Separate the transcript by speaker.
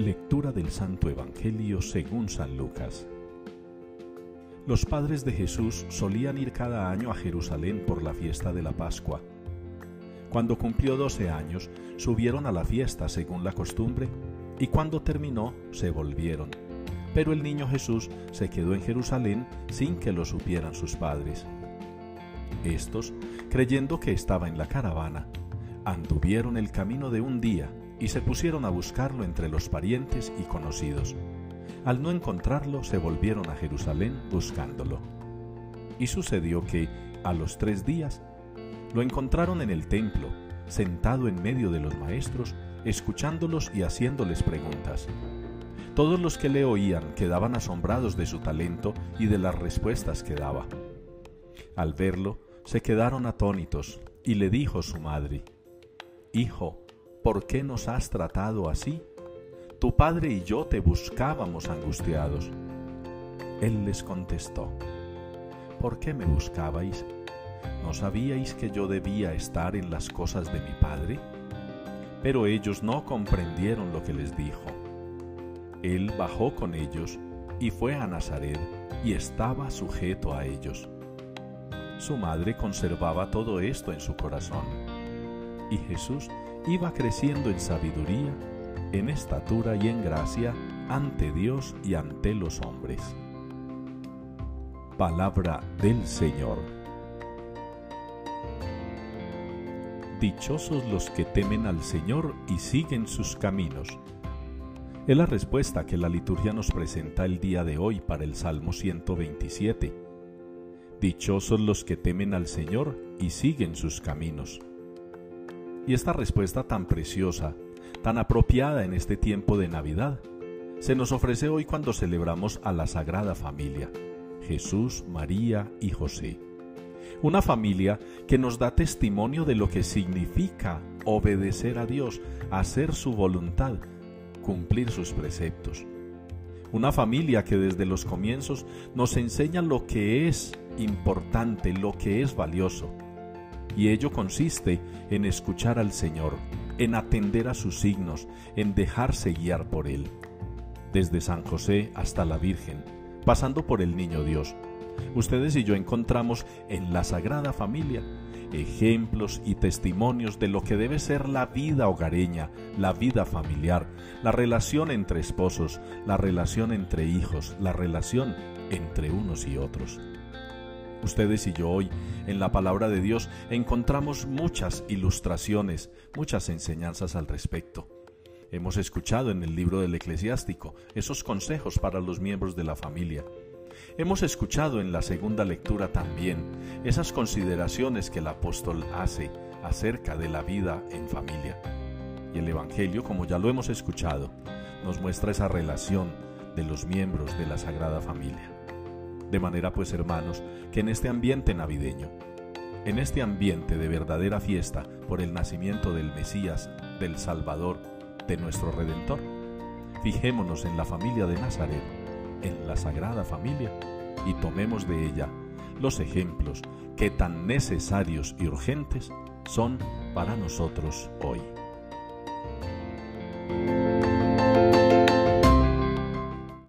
Speaker 1: Lectura del Santo Evangelio según San Lucas. Los padres de Jesús solían ir cada año a Jerusalén por la fiesta de la Pascua. Cuando cumplió doce años, subieron a la fiesta según la costumbre, y cuando terminó, se volvieron. Pero el niño Jesús se quedó en Jerusalén sin que lo supieran sus padres. Estos, creyendo que estaba en la caravana, anduvieron el camino de un día y se pusieron a buscarlo entre los parientes y conocidos. Al no encontrarlo, se volvieron a Jerusalén buscándolo. Y sucedió que, a los tres días, lo encontraron en el templo, sentado en medio de los maestros, escuchándolos y haciéndoles preguntas. Todos los que le oían quedaban asombrados de su talento y de las respuestas que daba. Al verlo, se quedaron atónitos y le dijo su madre, Hijo, ¿por qué nos has tratado así? Tu padre y yo te buscábamos angustiados. Él les contestó, ¿por qué me buscabais? ¿No sabíais que yo debía estar en las cosas de mi padre? Pero ellos no comprendieron lo que les dijo. Él bajó con ellos y fue a Nazaret y estaba sujeto a ellos. Su madre conservaba todo esto en su corazón y Jesús iba creciendo en sabiduría, en estatura y en gracia ante Dios y ante los hombres. Palabra del Señor. Dichosos los que temen al Señor y siguen sus caminos. Es la respuesta que la liturgia nos presenta el día de hoy para el Salmo 127. Dichosos los que temen al Señor y siguen sus caminos. Y esta respuesta tan preciosa, tan apropiada en este tiempo de Navidad, se nos ofrece hoy cuando celebramos a la Sagrada Familia, Jesús, María y José. Una familia que nos da testimonio de lo que significa obedecer a Dios, hacer su voluntad, cumplir sus preceptos. Una familia que desde los comienzos nos enseña lo que es importante, lo que es valioso y ello consiste en escuchar al Señor, en atender a sus signos, en dejarse guiar por Él. Desde San José hasta la Virgen, pasando por el Niño Dios, ustedes y yo encontramos en la Sagrada Familia ejemplos y testimonios de lo que debe ser la vida hogareña, la vida familiar, la relación entre esposos, la relación entre hijos, la relación entre unos y otros. Ustedes y yo hoy en la palabra de Dios encontramos muchas ilustraciones, muchas enseñanzas al respecto. Hemos escuchado en el libro del eclesiástico esos consejos para los miembros de la familia. Hemos escuchado en la segunda lectura también esas consideraciones que el apóstol hace acerca de la vida en familia. Y el Evangelio, como ya lo hemos escuchado, nos muestra esa relación de los miembros de la Sagrada Familia. De manera pues, hermanos, que en este ambiente navideño, en este ambiente de verdadera fiesta por el nacimiento del Mesías, del Salvador, de nuestro Redentor, fijémonos en la familia de Nazaret, en la Sagrada Familia, y tomemos de ella los ejemplos que tan necesarios y urgentes son para nosotros hoy.